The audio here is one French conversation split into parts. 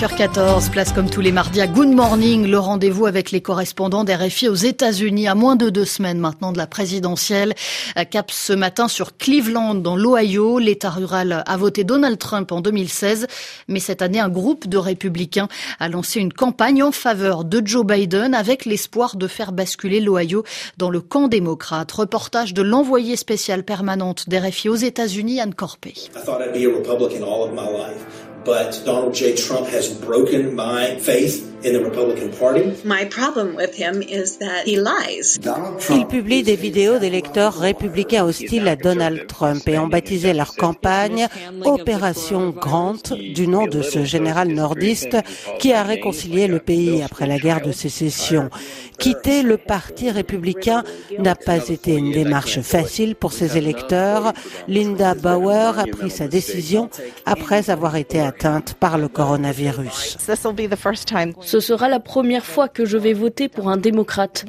5h14, place comme tous les mardis à Good Morning, le rendez-vous avec les correspondants d'RFI aux États-Unis à moins de deux semaines maintenant de la présidentielle. Cap ce matin sur Cleveland dans l'Ohio. L'État rural a voté Donald Trump en 2016, mais cette année un groupe de républicains a lancé une campagne en faveur de Joe Biden avec l'espoir de faire basculer l'Ohio dans le camp démocrate. Reportage de l'envoyée spéciale permanente d'RFI aux États-Unis, Anne Corpé. But Donald J. Trump has broken my faith in the Republican Party. My problem with him is that he lies. Il publie des vidéos d'électeurs républicains hostiles à Donald Trump et ont baptisé leur campagne Opération Grant du nom de ce général nordiste qui a réconcilié le pays après la guerre de sécession. Quitter le parti républicain n'a pas été une démarche facile pour ses électeurs. Linda Bauer a pris sa décision après avoir été atteinte par le coronavirus. Ce sera la première fois que je vais voter pour un démocrate.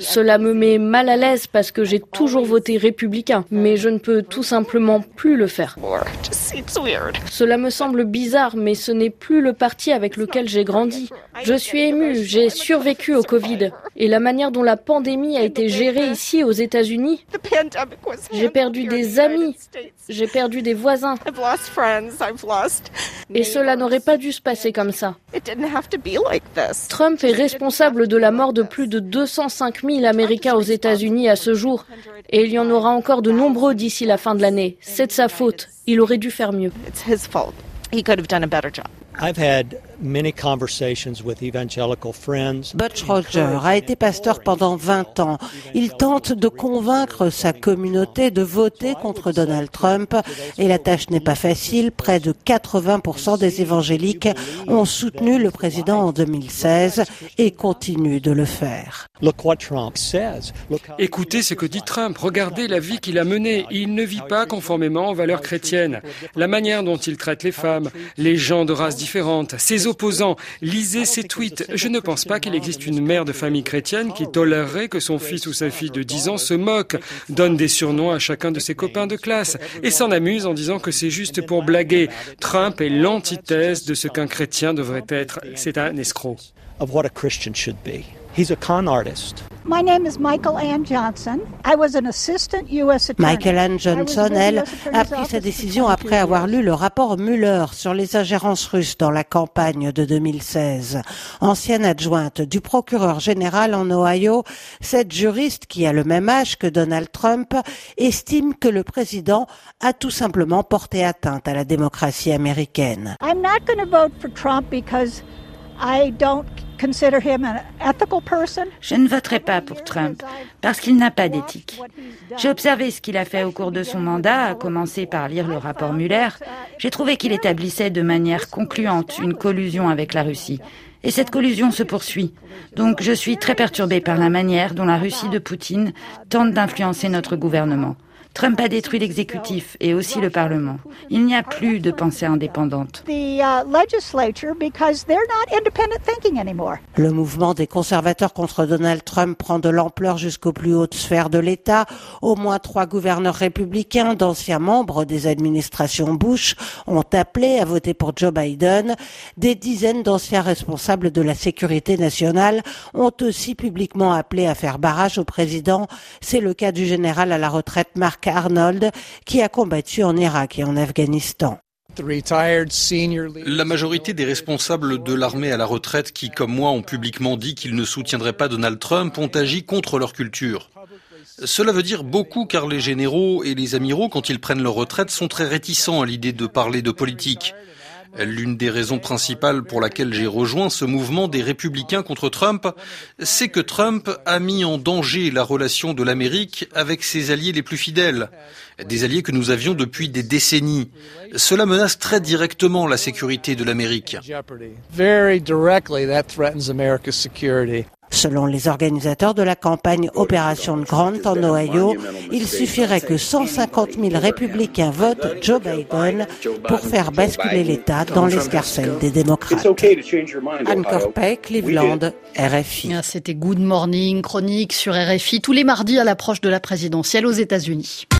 Cela me met mal à l'aise parce que j'ai toujours voté républicain, mais je ne peux tout simplement plus le faire. Cela me semble bizarre, mais ce n'est plus le parti avec lequel j'ai grandi. Je suis ému, j'ai survécu au Covid. Et la manière dont la pandémie a été gérée ici aux États-Unis, j'ai perdu des amis, j'ai perdu des voisins. Et cela n'aurait pas dû se passer comme ça. Trump est responsable de la mort de plus de 205 000 Américains aux États-Unis à ce jour. Et il y en aura encore de nombreux d'ici la fin de l'année. C'est de sa faute. Il aurait dû faire mieux. Butch Roger a été pasteur pendant 20 ans. Il tente de convaincre sa communauté de voter contre Donald Trump et la tâche n'est pas facile. Près de 80% des évangéliques ont soutenu le président en 2016 et continuent de le faire. Écoutez ce que dit Trump. Regardez la vie qu'il a menée. Il ne vit pas conformément aux valeurs chrétiennes. La manière dont il traite les femmes, les gens de races différentes, ses opposants. Lisez ses tweets. Je ne pense pas qu'il existe une mère de famille chrétienne qui tolérerait que son fils ou sa fille de 10 ans se moque, donne des surnoms à chacun de ses copains de classe et s'en amuse en disant que c'est juste pour blaguer. Trump est l'antithèse de ce qu'un chrétien devrait être. C'est un escroc. My name is Michael Ann Johnson. I was an assistant U.S. attorney. Michael Ann Johnson, elle, a pris sa décision après avoir lu le rapport Mueller sur les ingérences russes dans la campagne de 2016. Ancienne adjointe du procureur général en Ohio, cette juriste, qui a le même âge que Donald Trump, estime que le président a tout simplement porté atteinte à la démocratie américaine. I'm not going to vote for Trump because I don't je ne voterai pas pour Trump parce qu'il n'a pas d'éthique. J'ai observé ce qu'il a fait au cours de son mandat, à commencer par lire le rapport Muller. J'ai trouvé qu'il établissait de manière concluante une collusion avec la Russie. Et cette collusion se poursuit. Donc je suis très perturbé par la manière dont la Russie de Poutine tente d'influencer notre gouvernement. Trump a détruit l'exécutif et aussi le Parlement. Il n'y a plus de pensée indépendante. Uh, le mouvement des conservateurs contre Donald Trump prend de l'ampleur jusqu'aux plus hautes sphères de l'État. Au moins trois gouverneurs républicains, d'anciens membres des administrations Bush, ont appelé à voter pour Joe Biden. Des dizaines d'anciens responsables de la sécurité nationale ont aussi publiquement appelé à faire barrage au président. C'est le cas du général à la retraite Mark Arnold, qui a combattu en Irak et en Afghanistan. La majorité des responsables de l'armée à la retraite qui, comme moi, ont publiquement dit qu'ils ne soutiendraient pas Donald Trump ont agi contre leur culture. Cela veut dire beaucoup car les généraux et les amiraux, quand ils prennent leur retraite, sont très réticents à l'idée de parler de politique. L'une des raisons principales pour laquelle j'ai rejoint ce mouvement des républicains contre Trump, c'est que Trump a mis en danger la relation de l'Amérique avec ses alliés les plus fidèles, des alliés que nous avions depuis des décennies. Cela menace très directement la sécurité de l'Amérique. Selon les organisateurs de la campagne Opération Grant en Ohio, il suffirait que 150 000 républicains votent Joe Biden pour faire basculer l'État dans l'escarcelle des démocrates. Anne Corpay, Cleveland, RFI. C'était Good Morning, chronique sur RFI tous les mardis à l'approche de la présidentielle aux États-Unis.